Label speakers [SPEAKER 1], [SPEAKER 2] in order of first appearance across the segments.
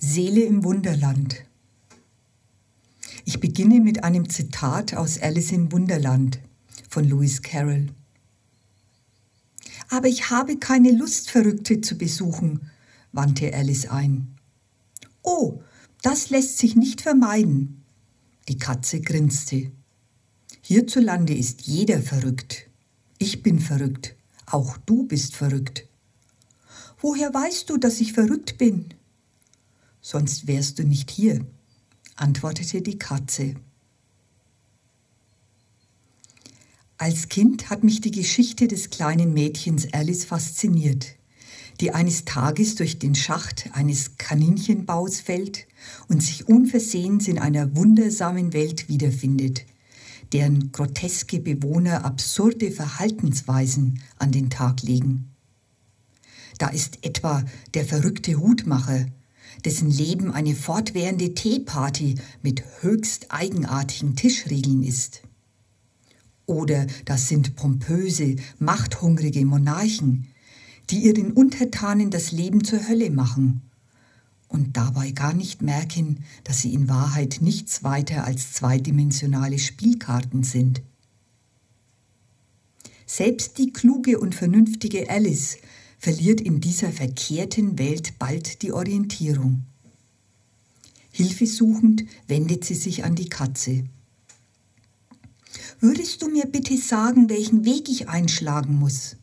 [SPEAKER 1] Seele im Wunderland. Ich beginne mit einem Zitat aus Alice im Wunderland von Lewis Carroll. Aber ich habe keine Lust, Verrückte zu besuchen, wandte Alice ein. Oh, das lässt sich nicht vermeiden. Die Katze grinste. Hierzulande ist jeder verrückt. Ich bin verrückt. Auch du bist verrückt. Woher weißt du, dass ich verrückt bin? Sonst wärst du nicht hier, antwortete die Katze. Als Kind hat mich die Geschichte des kleinen Mädchens Alice fasziniert, die eines Tages durch den Schacht eines Kaninchenbaus fällt und sich unversehens in einer wundersamen Welt wiederfindet – deren groteske Bewohner absurde Verhaltensweisen an den Tag legen. Da ist etwa der verrückte Hutmacher, dessen Leben eine fortwährende Teeparty mit höchst eigenartigen Tischregeln ist. Oder das sind pompöse, machthungrige Monarchen, die ihren Untertanen das Leben zur Hölle machen und dabei gar nicht merken, dass sie in Wahrheit nichts weiter als zweidimensionale Spielkarten sind. Selbst die kluge und vernünftige Alice verliert in dieser verkehrten Welt bald die Orientierung. Hilfesuchend wendet sie sich an die Katze. Würdest du mir bitte sagen, welchen Weg ich einschlagen muss?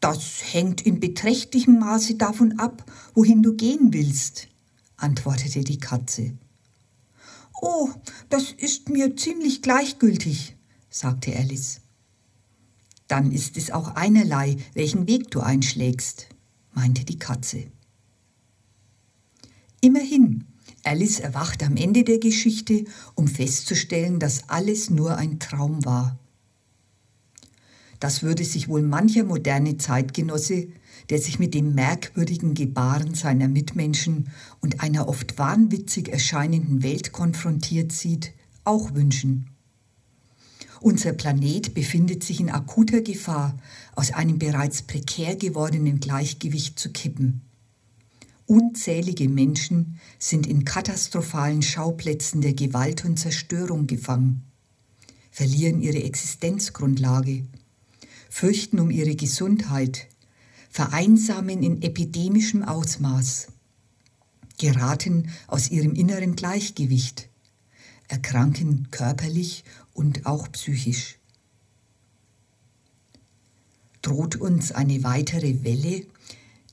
[SPEAKER 1] Das hängt in beträchtlichem Maße davon ab, wohin du gehen willst, antwortete die Katze. Oh, das ist mir ziemlich gleichgültig, sagte Alice. Dann ist es auch einerlei, welchen Weg du einschlägst, meinte die Katze. Immerhin, Alice erwacht am Ende der Geschichte, um festzustellen, dass alles nur ein Traum war. Das würde sich wohl mancher moderne Zeitgenosse, der sich mit dem merkwürdigen Gebaren seiner Mitmenschen und einer oft wahnwitzig erscheinenden Welt konfrontiert sieht, auch wünschen. Unser Planet befindet sich in akuter Gefahr, aus einem bereits prekär gewordenen Gleichgewicht zu kippen. Unzählige Menschen sind in katastrophalen Schauplätzen der Gewalt und Zerstörung gefangen, verlieren ihre Existenzgrundlage fürchten um ihre Gesundheit, vereinsamen in epidemischem Ausmaß, geraten aus ihrem inneren Gleichgewicht, erkranken körperlich und auch psychisch. Droht uns eine weitere Welle,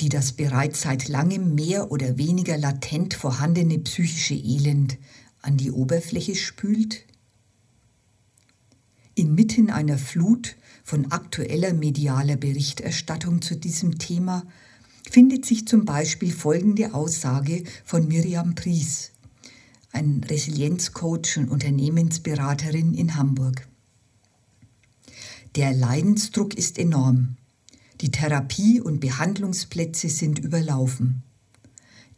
[SPEAKER 1] die das bereits seit langem mehr oder weniger latent vorhandene psychische Elend an die Oberfläche spült? Inmitten einer Flut von aktueller medialer Berichterstattung zu diesem Thema findet sich zum Beispiel folgende Aussage von Miriam Pries, ein Resilienzcoach und Unternehmensberaterin in Hamburg. Der Leidensdruck ist enorm. Die Therapie- und Behandlungsplätze sind überlaufen.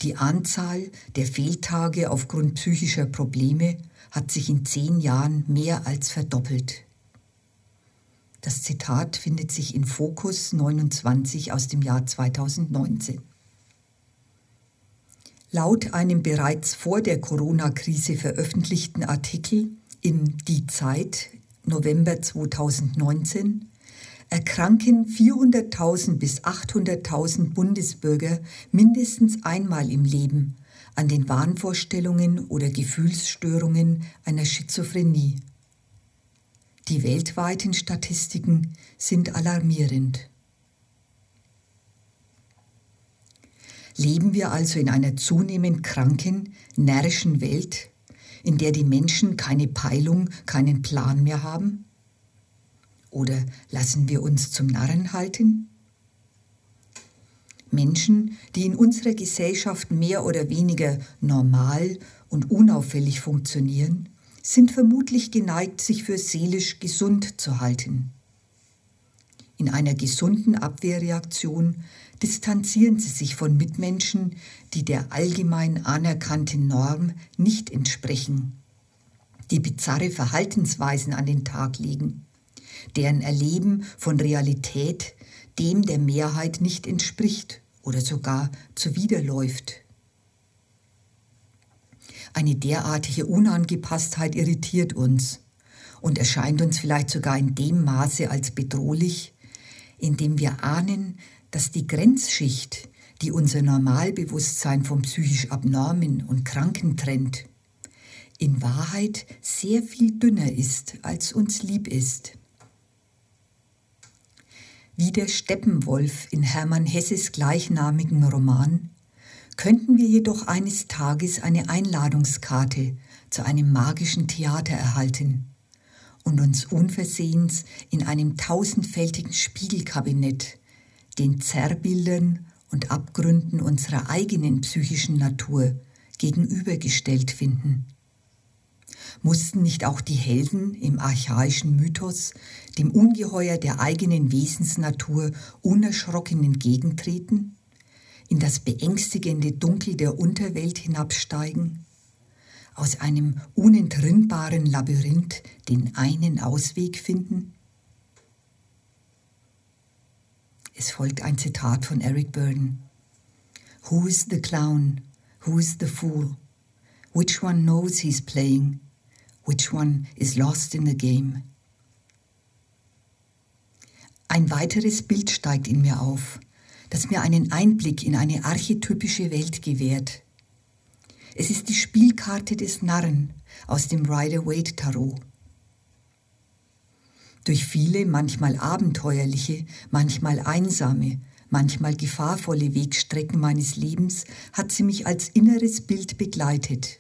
[SPEAKER 1] Die Anzahl der Fehltage aufgrund psychischer Probleme hat sich in zehn Jahren mehr als verdoppelt. Das Zitat findet sich in Fokus 29 aus dem Jahr 2019. Laut einem bereits vor der Corona-Krise veröffentlichten Artikel in Die Zeit November 2019 erkranken 400.000 bis 800.000 Bundesbürger mindestens einmal im Leben an den Wahnvorstellungen oder Gefühlsstörungen einer Schizophrenie. Die weltweiten Statistiken sind alarmierend. Leben wir also in einer zunehmend kranken, närrischen Welt, in der die Menschen keine Peilung, keinen Plan mehr haben? Oder lassen wir uns zum Narren halten? Menschen, die in unserer Gesellschaft mehr oder weniger normal und unauffällig funktionieren, sind vermutlich geneigt, sich für seelisch gesund zu halten. In einer gesunden Abwehrreaktion distanzieren sie sich von Mitmenschen, die der allgemein anerkannten Norm nicht entsprechen, die bizarre Verhaltensweisen an den Tag legen, deren Erleben von Realität dem der Mehrheit nicht entspricht oder sogar zuwiderläuft. Eine derartige Unangepasstheit irritiert uns und erscheint uns vielleicht sogar in dem Maße als bedrohlich, indem wir ahnen, dass die Grenzschicht, die unser Normalbewusstsein vom psychisch Abnormen und Kranken trennt, in Wahrheit sehr viel dünner ist, als uns lieb ist. Wie der Steppenwolf in Hermann Hesses gleichnamigen Roman könnten wir jedoch eines Tages eine Einladungskarte zu einem magischen Theater erhalten und uns unversehens in einem tausendfältigen Spiegelkabinett den Zerrbildern und Abgründen unserer eigenen psychischen Natur gegenübergestellt finden. Mussten nicht auch die Helden im archaischen Mythos dem Ungeheuer der eigenen Wesensnatur unerschrocken entgegentreten? in das beängstigende Dunkel der Unterwelt hinabsteigen, aus einem unentrinnbaren Labyrinth den einen Ausweg finden? Es folgt ein Zitat von Eric Burden. Who is the clown? Who is the fool? Which one knows he's playing? Which one is lost in the game? Ein weiteres Bild steigt in mir auf, das mir einen Einblick in eine archetypische Welt gewährt. Es ist die Spielkarte des Narren aus dem Rider-Waite Tarot. Durch viele, manchmal abenteuerliche, manchmal einsame, manchmal gefahrvolle Wegstrecken meines Lebens hat sie mich als inneres Bild begleitet.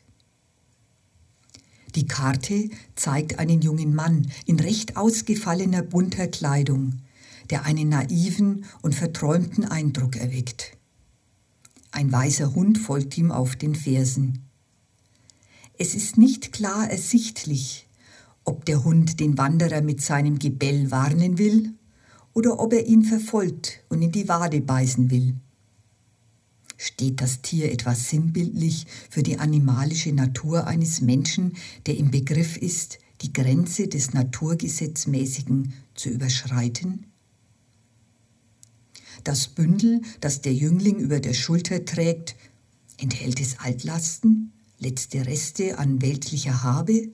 [SPEAKER 1] Die Karte zeigt einen jungen Mann in recht ausgefallener bunter Kleidung, der einen naiven und verträumten Eindruck erweckt. Ein weißer Hund folgt ihm auf den Fersen. Es ist nicht klar ersichtlich, ob der Hund den Wanderer mit seinem Gebell warnen will oder ob er ihn verfolgt und in die Wade beißen will. Steht das Tier etwas sinnbildlich für die animalische Natur eines Menschen, der im Begriff ist, die Grenze des Naturgesetzmäßigen zu überschreiten? Das Bündel, das der Jüngling über der Schulter trägt, enthält es Altlasten, letzte Reste an weltlicher Habe?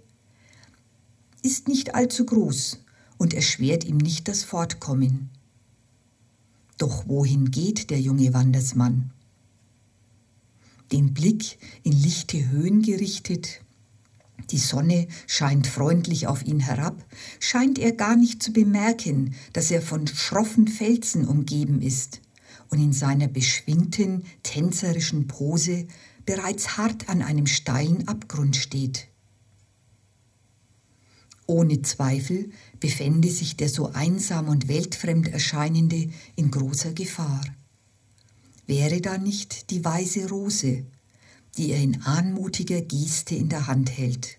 [SPEAKER 1] Ist nicht allzu groß und erschwert ihm nicht das Fortkommen. Doch wohin geht der junge Wandersmann? Den Blick in lichte Höhen gerichtet, die Sonne scheint freundlich auf ihn herab, scheint er gar nicht zu bemerken, dass er von schroffen Felsen umgeben ist und in seiner beschwingten, tänzerischen Pose bereits hart an einem steilen Abgrund steht. Ohne Zweifel befände sich der so einsam und weltfremd erscheinende in großer Gefahr. Wäre da nicht die weiße Rose, die er in anmutiger Geste in der Hand hält.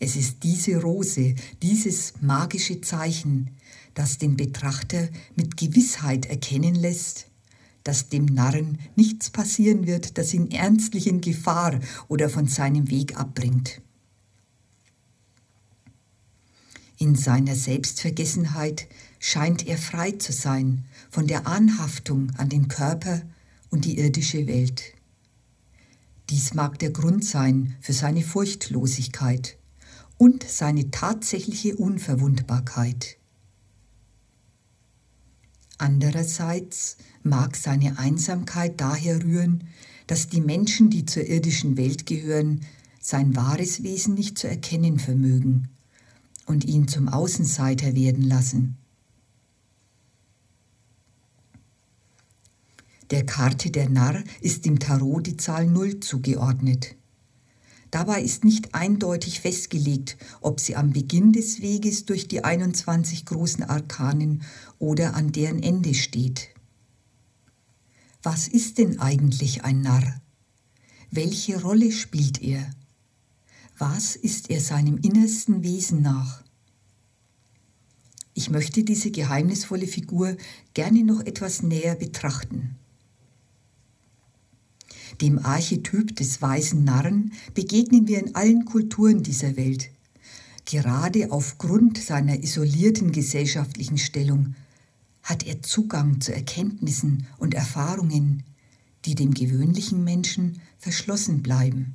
[SPEAKER 1] Es ist diese Rose, dieses magische Zeichen, das den Betrachter mit Gewissheit erkennen lässt, dass dem Narren nichts passieren wird, das ihn ernstlich in Gefahr oder von seinem Weg abbringt. In seiner Selbstvergessenheit scheint er frei zu sein von der Anhaftung an den Körper und die irdische Welt. Dies mag der Grund sein für seine Furchtlosigkeit und seine tatsächliche Unverwundbarkeit. Andererseits mag seine Einsamkeit daher rühren, dass die Menschen, die zur irdischen Welt gehören, sein wahres Wesen nicht zu erkennen vermögen und ihn zum Außenseiter werden lassen. Der Karte der Narr ist im Tarot die Zahl 0 zugeordnet. Dabei ist nicht eindeutig festgelegt, ob sie am Beginn des Weges durch die 21 großen Arkanen oder an deren Ende steht. Was ist denn eigentlich ein Narr? Welche Rolle spielt er? Was ist er seinem innersten Wesen nach? Ich möchte diese geheimnisvolle Figur gerne noch etwas näher betrachten. Dem Archetyp des weisen Narren begegnen wir in allen Kulturen dieser Welt. Gerade aufgrund seiner isolierten gesellschaftlichen Stellung hat er Zugang zu Erkenntnissen und Erfahrungen, die dem gewöhnlichen Menschen verschlossen bleiben.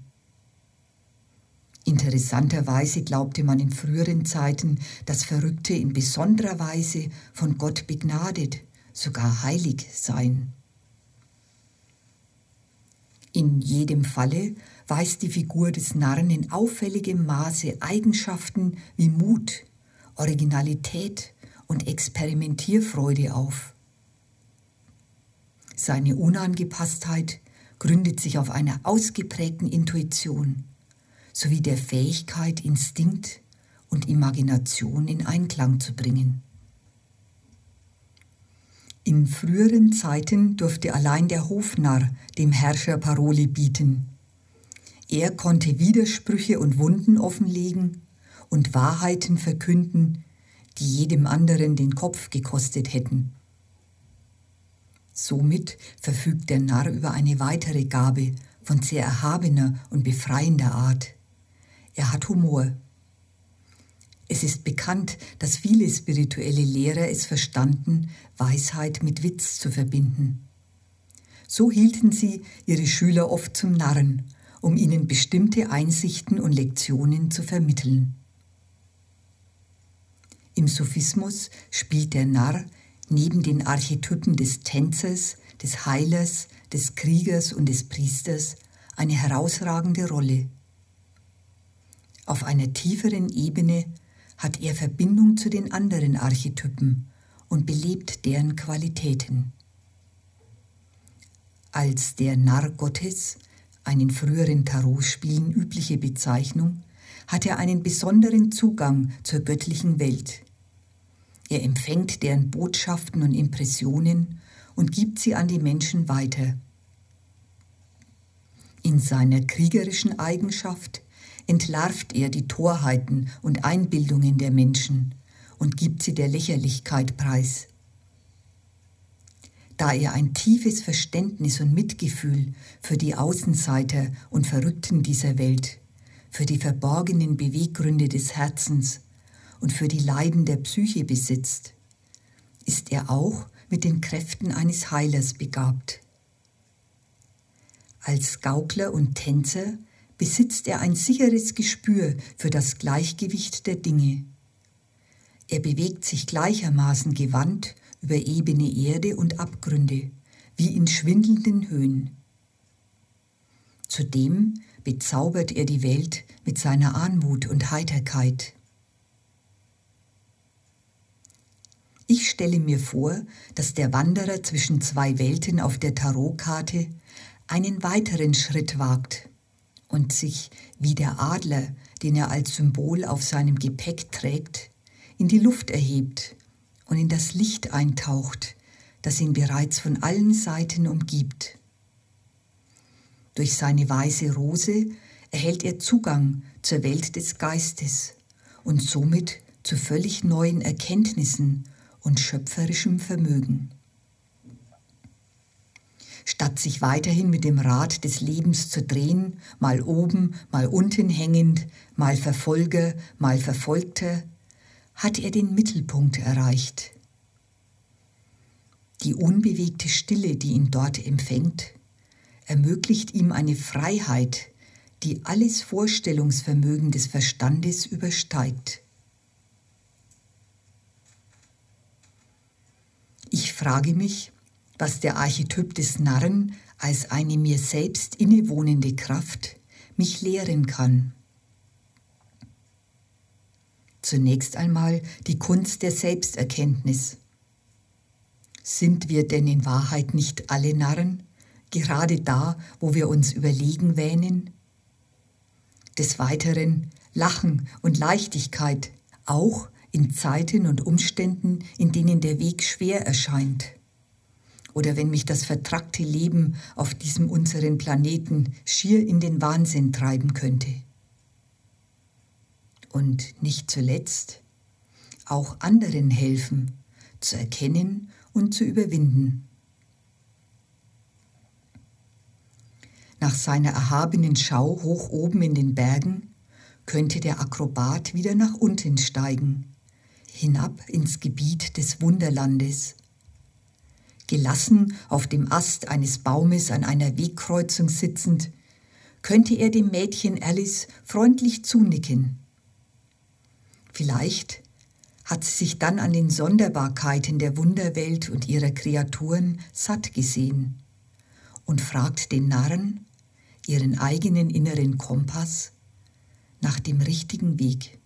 [SPEAKER 1] Interessanterweise glaubte man in früheren Zeiten, dass Verrückte in besonderer Weise von Gott begnadet, sogar heilig seien. In jedem Falle weist die Figur des Narren in auffälligem Maße Eigenschaften wie Mut, Originalität und Experimentierfreude auf. Seine Unangepasstheit gründet sich auf einer ausgeprägten Intuition sowie der Fähigkeit, Instinkt und Imagination in Einklang zu bringen. In früheren Zeiten durfte allein der Hofnarr dem Herrscher Paroli bieten. Er konnte Widersprüche und Wunden offenlegen und Wahrheiten verkünden, die jedem anderen den Kopf gekostet hätten. Somit verfügt der Narr über eine weitere Gabe von sehr erhabener und befreiender Art. Er hat Humor. Es ist bekannt, dass viele spirituelle Lehrer es verstanden, Weisheit mit Witz zu verbinden. So hielten sie ihre Schüler oft zum Narren, um ihnen bestimmte Einsichten und Lektionen zu vermitteln. Im Sophismus spielt der Narr neben den Archetypen des Tänzers, des Heilers, des Kriegers und des Priesters eine herausragende Rolle. Auf einer tieferen Ebene hat er Verbindung zu den anderen Archetypen und belebt deren Qualitäten. Als der Narr Gottes, eine in früheren Tarotspielen übliche Bezeichnung, hat er einen besonderen Zugang zur göttlichen Welt. Er empfängt deren Botschaften und Impressionen und gibt sie an die Menschen weiter. In seiner kriegerischen Eigenschaft entlarvt er die Torheiten und Einbildungen der Menschen und gibt sie der Lächerlichkeit preis. Da er ein tiefes Verständnis und Mitgefühl für die Außenseiter und Verrückten dieser Welt, für die verborgenen Beweggründe des Herzens und für die Leiden der Psyche besitzt, ist er auch mit den Kräften eines Heilers begabt. Als Gaukler und Tänzer besitzt er ein sicheres Gespür für das Gleichgewicht der Dinge. Er bewegt sich gleichermaßen gewandt über ebene Erde und Abgründe, wie in schwindelnden Höhen. Zudem bezaubert er die Welt mit seiner Anmut und Heiterkeit. Ich stelle mir vor, dass der Wanderer zwischen zwei Welten auf der Tarotkarte einen weiteren Schritt wagt und sich wie der Adler, den er als Symbol auf seinem Gepäck trägt, in die Luft erhebt und in das Licht eintaucht, das ihn bereits von allen Seiten umgibt. Durch seine weiße Rose erhält er Zugang zur Welt des Geistes und somit zu völlig neuen Erkenntnissen und schöpferischem Vermögen. Statt sich weiterhin mit dem Rad des Lebens zu drehen, mal oben, mal unten hängend, mal Verfolger, mal Verfolgter, hat er den Mittelpunkt erreicht. Die unbewegte Stille, die ihn dort empfängt, ermöglicht ihm eine Freiheit, die alles Vorstellungsvermögen des Verstandes übersteigt. Ich frage mich, was der Archetyp des Narren als eine mir selbst innewohnende Kraft mich lehren kann. Zunächst einmal die Kunst der Selbsterkenntnis. Sind wir denn in Wahrheit nicht alle Narren, gerade da, wo wir uns überlegen wähnen? Des Weiteren Lachen und Leichtigkeit, auch in Zeiten und Umständen, in denen der Weg schwer erscheint oder wenn mich das vertrackte Leben auf diesem unseren Planeten schier in den Wahnsinn treiben könnte. Und nicht zuletzt auch anderen helfen, zu erkennen und zu überwinden. Nach seiner erhabenen Schau hoch oben in den Bergen könnte der Akrobat wieder nach unten steigen, hinab ins Gebiet des Wunderlandes, Gelassen auf dem Ast eines Baumes an einer Wegkreuzung sitzend, könnte er dem Mädchen Alice freundlich zunicken. Vielleicht hat sie sich dann an den Sonderbarkeiten der Wunderwelt und ihrer Kreaturen satt gesehen und fragt den Narren, ihren eigenen inneren Kompass, nach dem richtigen Weg.